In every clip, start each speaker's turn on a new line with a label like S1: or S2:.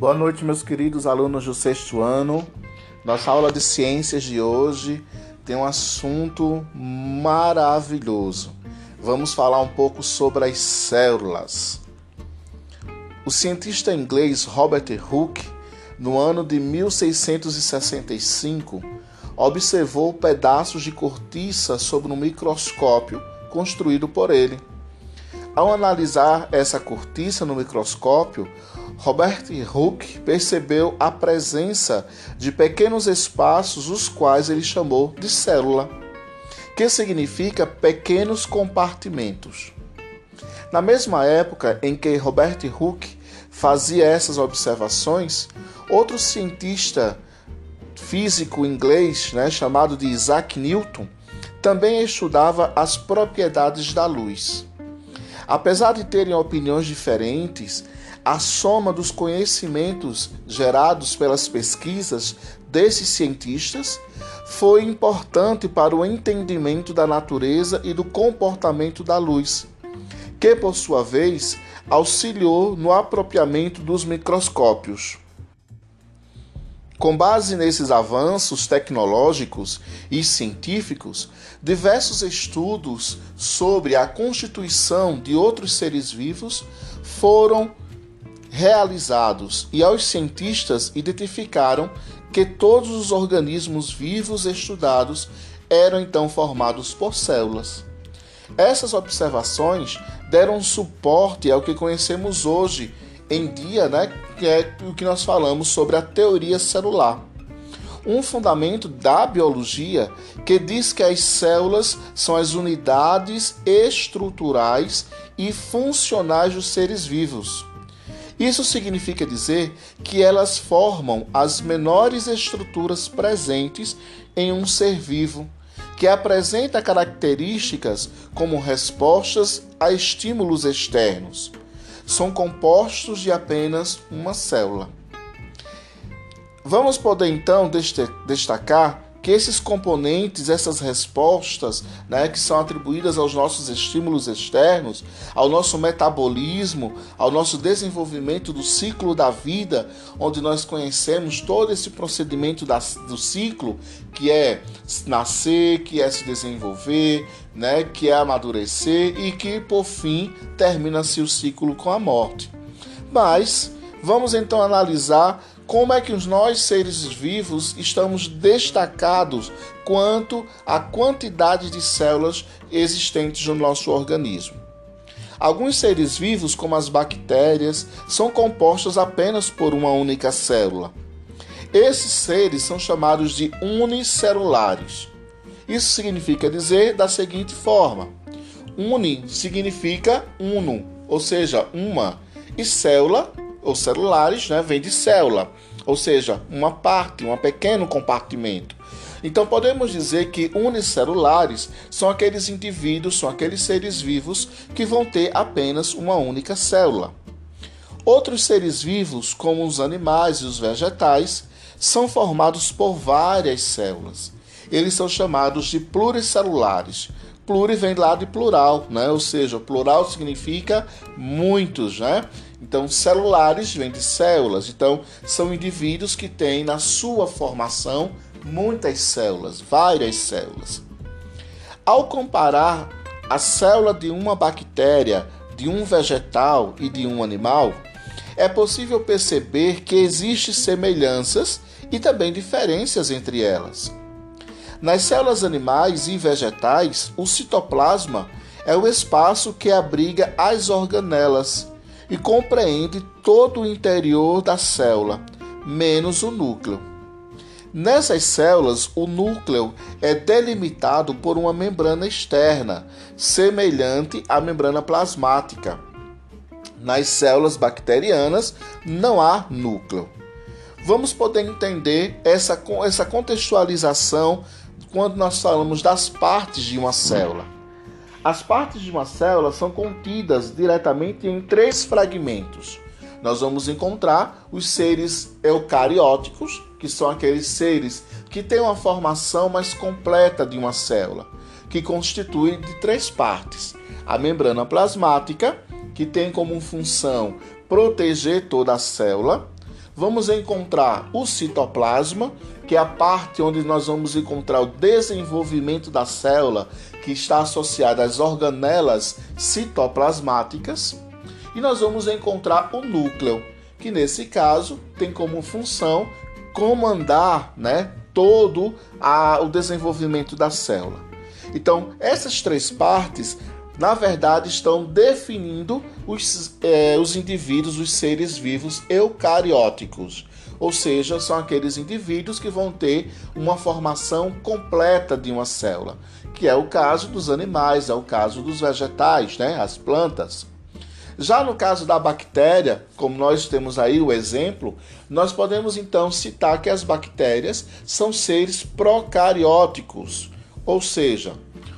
S1: Boa noite, meus queridos alunos do sexto ano. Nossa aula de ciências de hoje tem um assunto maravilhoso. Vamos falar um pouco sobre as células. O cientista inglês Robert Hooke, no ano de 1665, observou pedaços de cortiça sob um microscópio construído por ele. Ao analisar essa cortiça no microscópio, Robert Hooke percebeu a presença de pequenos espaços, os quais ele chamou de célula, que significa pequenos compartimentos. Na mesma época em que Robert Hooke fazia essas observações, outro cientista físico inglês, né, chamado de Isaac Newton, também estudava as propriedades da luz. Apesar de terem opiniões diferentes, a soma dos conhecimentos gerados pelas pesquisas desses cientistas foi importante para o entendimento da natureza e do comportamento da luz, que por sua vez auxiliou no apropriamento dos microscópios. Com base nesses avanços tecnológicos e científicos, diversos estudos sobre a constituição de outros seres vivos foram realizados e os cientistas identificaram que todos os organismos vivos estudados eram então formados por células. Essas observações deram suporte ao que conhecemos hoje em dia, né, que é o que nós falamos sobre a teoria celular. Um fundamento da biologia que diz que as células são as unidades estruturais e funcionais dos seres vivos. Isso significa dizer que elas formam as menores estruturas presentes em um ser vivo, que apresenta características como respostas a estímulos externos são compostos de apenas uma célula. Vamos poder então destacar que esses componentes, essas respostas, né, que são atribuídas aos nossos estímulos externos, ao nosso metabolismo, ao nosso desenvolvimento do ciclo da vida, onde nós conhecemos todo esse procedimento da, do ciclo, que é nascer, que é se desenvolver, né, que é amadurecer e que por fim termina-se o ciclo com a morte. Mas vamos então analisar como é que nós seres vivos estamos destacados quanto à quantidade de células existentes no nosso organismo. Alguns seres vivos, como as bactérias, são compostos apenas por uma única célula. Esses seres são chamados de unicelulares. Isso significa dizer da seguinte forma: uni significa uno, ou seja, uma, e célula ou celulares, né, vem de célula, ou seja, uma parte, um pequeno compartimento. Então podemos dizer que unicelulares são aqueles indivíduos, são aqueles seres vivos que vão ter apenas uma única célula. Outros seres vivos, como os animais e os vegetais, são formados por várias células. Eles são chamados de pluricelulares. Pluri vem lá de plural, né? Ou seja, plural significa muitos, né? Então, celulares vêm de células. Então, são indivíduos que têm na sua formação muitas células, várias células. Ao comparar a célula de uma bactéria, de um vegetal e de um animal, é possível perceber que existem semelhanças e também diferenças entre elas. Nas células animais e vegetais, o citoplasma é o espaço que abriga as organelas e compreende todo o interior da célula, menos o núcleo. Nessas células, o núcleo é delimitado por uma membrana externa, semelhante à membrana plasmática. Nas células bacterianas não há núcleo. Vamos poder entender essa, essa contextualização quando nós falamos das partes de uma célula. As partes de uma célula são contidas diretamente em três fragmentos. Nós vamos encontrar os seres eucarióticos, que são aqueles seres que têm uma formação mais completa de uma célula, que constitui de três partes: a membrana plasmática, que tem como função proteger toda a célula, vamos encontrar o citoplasma, que é a parte onde nós vamos encontrar o desenvolvimento da célula, que está associada às organelas citoplasmáticas, e nós vamos encontrar o núcleo, que nesse caso tem como função comandar, né, todo a, o desenvolvimento da célula. Então, essas três partes, na verdade, estão definindo os, é, os indivíduos, os seres vivos eucarióticos. Ou seja, são aqueles indivíduos que vão ter uma formação completa de uma célula, que é o caso dos animais, é o caso dos vegetais, né, as plantas. Já no caso da bactéria, como nós temos aí o exemplo, nós podemos então citar que as bactérias são seres procarióticos, ou seja,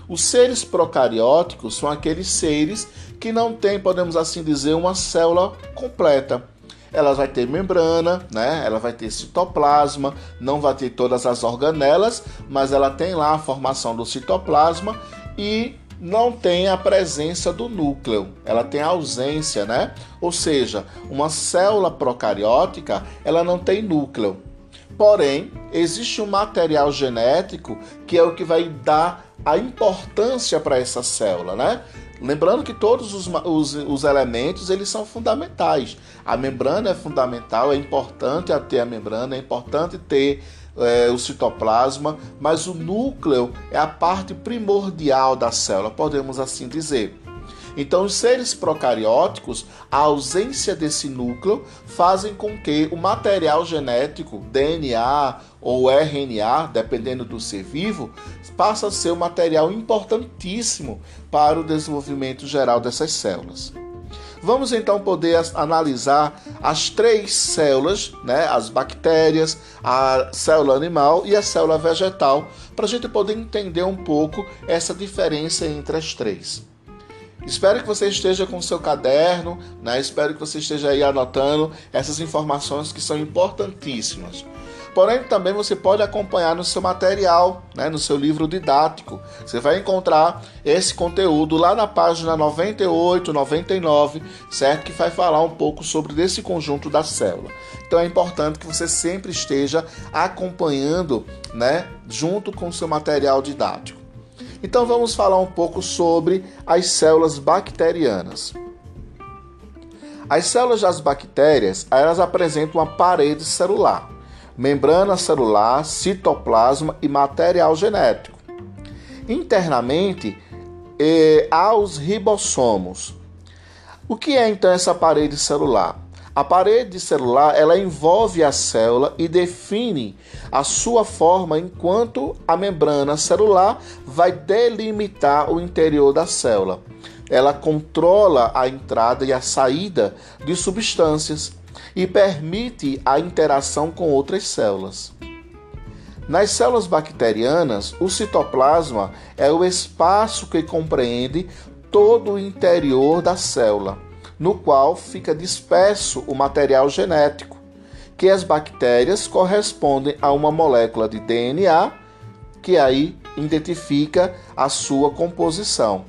S1: os seres procarióticos são aqueles seres que não têm, podemos assim dizer, uma célula completa. Ela vai ter membrana, né? Ela vai ter citoplasma, não vai ter todas as organelas, mas ela tem lá a formação do citoplasma e não tem a presença do núcleo, ela tem ausência, né? Ou seja, uma célula procariótica, ela não tem núcleo. Porém, existe um material genético que é o que vai dar a importância para essa célula, né? Lembrando que todos os, os, os, elementos eles são fundamentais. A membrana é fundamental, é importante ter a membrana, é importante ter é, o citoplasma, mas o núcleo é a parte primordial da célula, podemos assim dizer. Então, os seres procarióticos, a ausência desse núcleo fazem com que o material genético, DNA ou RNA, dependendo do ser vivo, passe a ser um material importantíssimo para o desenvolvimento geral dessas células. Vamos então poder analisar as três células, né, as bactérias, a célula animal e a célula vegetal, para a gente poder entender um pouco essa diferença entre as três. Espero que você esteja com seu caderno, né? espero que você esteja aí anotando essas informações que são importantíssimas. Porém, também você pode acompanhar no seu material, né, no seu livro didático. Você vai encontrar esse conteúdo lá na página 98, 99, certo? Que vai falar um pouco sobre esse conjunto da célula. Então é importante que você sempre esteja acompanhando, né, junto com o seu material didático. Então vamos falar um pouco sobre as células bacterianas. As células das bactérias, elas apresentam uma parede celular membrana celular, citoplasma e material genético. Internamente, eh, há os ribossomos. O que é então essa parede celular? A parede celular ela envolve a célula e define a sua forma, enquanto a membrana celular vai delimitar o interior da célula. Ela controla a entrada e a saída de substâncias e permite a interação com outras células. Nas células bacterianas, o citoplasma é o espaço que compreende todo o interior da célula, no qual fica disperso o material genético, que as bactérias correspondem a uma molécula de DNA, que aí identifica a sua composição.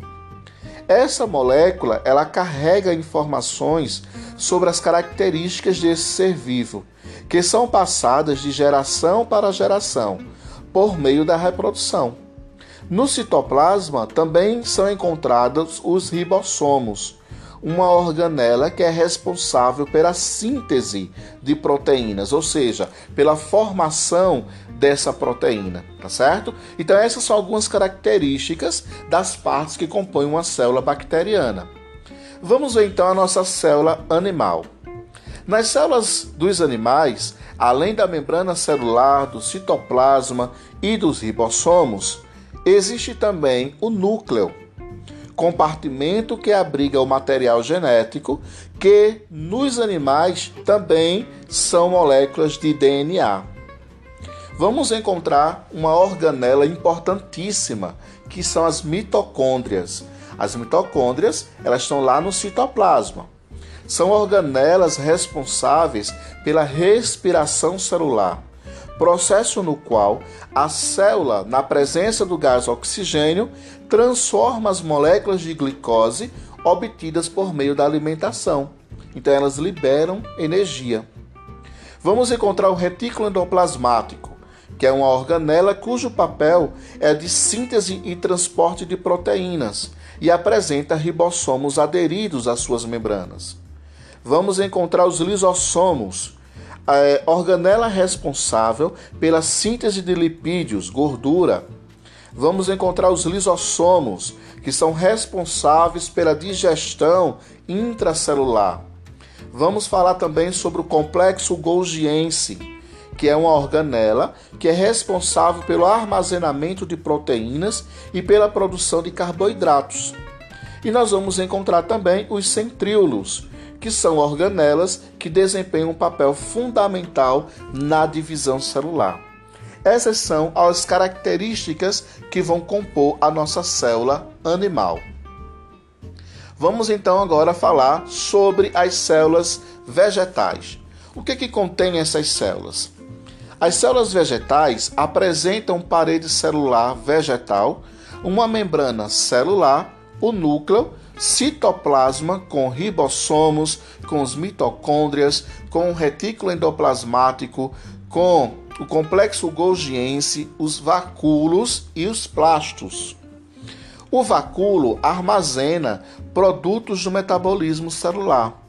S1: Essa molécula, ela carrega informações sobre as características desse ser vivo, que são passadas de geração para geração por meio da reprodução. No citoplasma também são encontrados os ribossomos, uma organela que é responsável pela síntese de proteínas, ou seja, pela formação dessa proteína, tá certo? Então essas são algumas características das partes que compõem uma célula bacteriana. Vamos ver então a nossa célula animal. Nas células dos animais, além da membrana celular, do citoplasma e dos ribossomos, existe também o núcleo, compartimento que abriga o material genético, que nos animais também são moléculas de DNA. Vamos encontrar uma organela importantíssima, que são as mitocôndrias as mitocôndrias, elas estão lá no citoplasma. São organelas responsáveis pela respiração celular, processo no qual a célula, na presença do gás oxigênio, transforma as moléculas de glicose obtidas por meio da alimentação. Então elas liberam energia. Vamos encontrar o retículo endoplasmático, que é uma organela cujo papel é de síntese e transporte de proteínas e apresenta ribossomos aderidos às suas membranas. Vamos encontrar os lisossomos, a organela responsável pela síntese de lipídios, gordura. Vamos encontrar os lisossomos, que são responsáveis pela digestão intracelular. Vamos falar também sobre o complexo Golgiense, que é uma organela que é responsável pelo armazenamento de proteínas e pela produção de carboidratos. E nós vamos encontrar também os centríolos, que são organelas que desempenham um papel fundamental na divisão celular. Essas são as características que vão compor a nossa célula animal. Vamos então agora falar sobre as células vegetais. O que, que contém essas células? As células vegetais apresentam parede celular vegetal, uma membrana celular, o núcleo citoplasma com ribossomos, com os mitocôndrias, com o retículo endoplasmático, com o complexo golgiense, os vacúolos e os plastos. O vacúolo armazena produtos do metabolismo celular.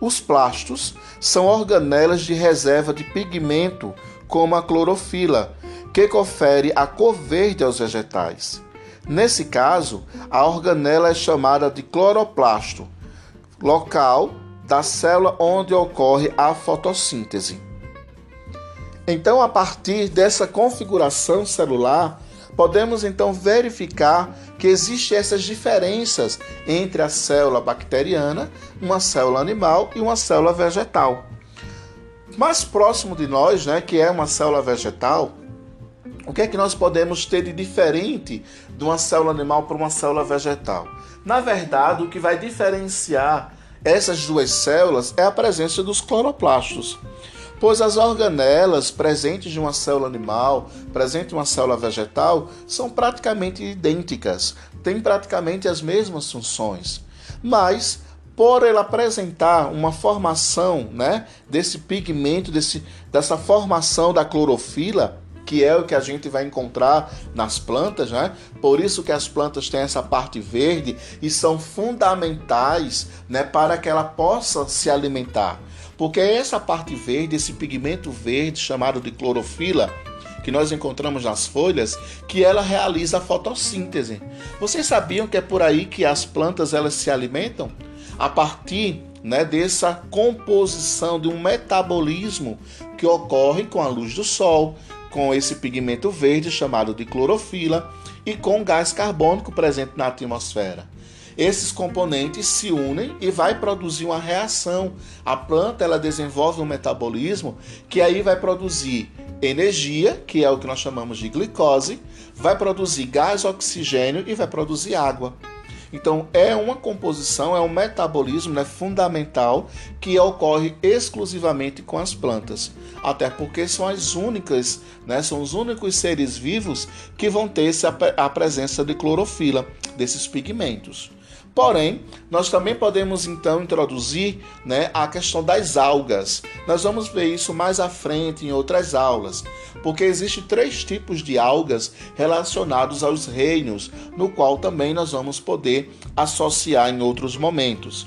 S1: Os plastos são organelas de reserva de pigmento, como a clorofila, que confere a cor verde aos vegetais. Nesse caso, a organela é chamada de cloroplasto, local da célula onde ocorre a fotossíntese. Então, a partir dessa configuração celular, podemos então verificar que existem essas diferenças entre a célula bacteriana, uma célula animal e uma célula vegetal. Mais próximo de nós, né, que é uma célula vegetal, o que é que nós podemos ter de diferente de uma célula animal para uma célula vegetal? Na verdade, o que vai diferenciar essas duas células é a presença dos cloroplastos. Pois as organelas presentes de uma célula animal, presente em uma célula vegetal, são praticamente idênticas, têm praticamente as mesmas funções. Mas, por ela apresentar uma formação né, desse pigmento, desse, dessa formação da clorofila, que é o que a gente vai encontrar nas plantas, né? Por isso que as plantas têm essa parte verde e são fundamentais, né, para que ela possa se alimentar. Porque é essa parte verde, esse pigmento verde chamado de clorofila, que nós encontramos nas folhas, que ela realiza a fotossíntese. Vocês sabiam que é por aí que as plantas elas se alimentam? A partir né, dessa composição de um metabolismo que ocorre com a luz do sol, com esse pigmento verde chamado de clorofila e com gás carbônico presente na atmosfera. Esses componentes se unem e vai produzir uma reação. A planta ela desenvolve um metabolismo que aí vai produzir energia, que é o que nós chamamos de glicose, vai produzir gás oxigênio e vai produzir água. Então, é uma composição, é um metabolismo né, fundamental que ocorre exclusivamente com as plantas. Até porque são as únicas, né, são os únicos seres vivos que vão ter a presença de clorofila, desses pigmentos. Porém, nós também podemos então introduzir né, a questão das algas. Nós vamos ver isso mais à frente em outras aulas, porque existem três tipos de algas relacionados aos reinos, no qual também nós vamos poder associar em outros momentos.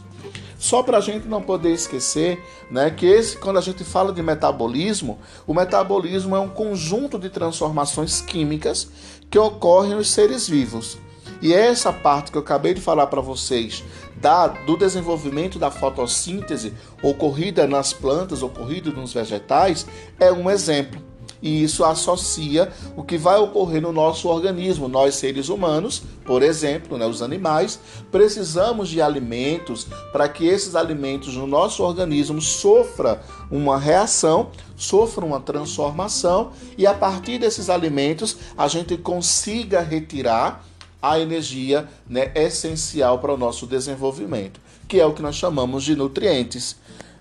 S1: Só para a gente não poder esquecer né, que esse, quando a gente fala de metabolismo, o metabolismo é um conjunto de transformações químicas que ocorrem nos seres vivos. E essa parte que eu acabei de falar para vocês da, do desenvolvimento da fotossíntese ocorrida nas plantas, ocorrida nos vegetais, é um exemplo. E isso associa o que vai ocorrer no nosso organismo. Nós, seres humanos, por exemplo, né, os animais, precisamos de alimentos para que esses alimentos no nosso organismo sofra uma reação, sofra uma transformação e a partir desses alimentos a gente consiga retirar a energia né, essencial para o nosso desenvolvimento, que é o que nós chamamos de nutrientes.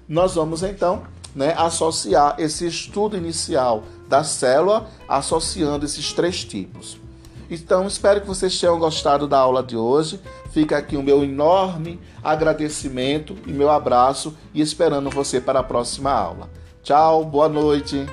S1: Nós vamos então né, associar esse estudo inicial da célula, associando esses três tipos. Então, espero que vocês tenham gostado da aula de hoje. Fica aqui o meu enorme agradecimento e meu abraço e esperando você para a próxima aula. Tchau, boa noite.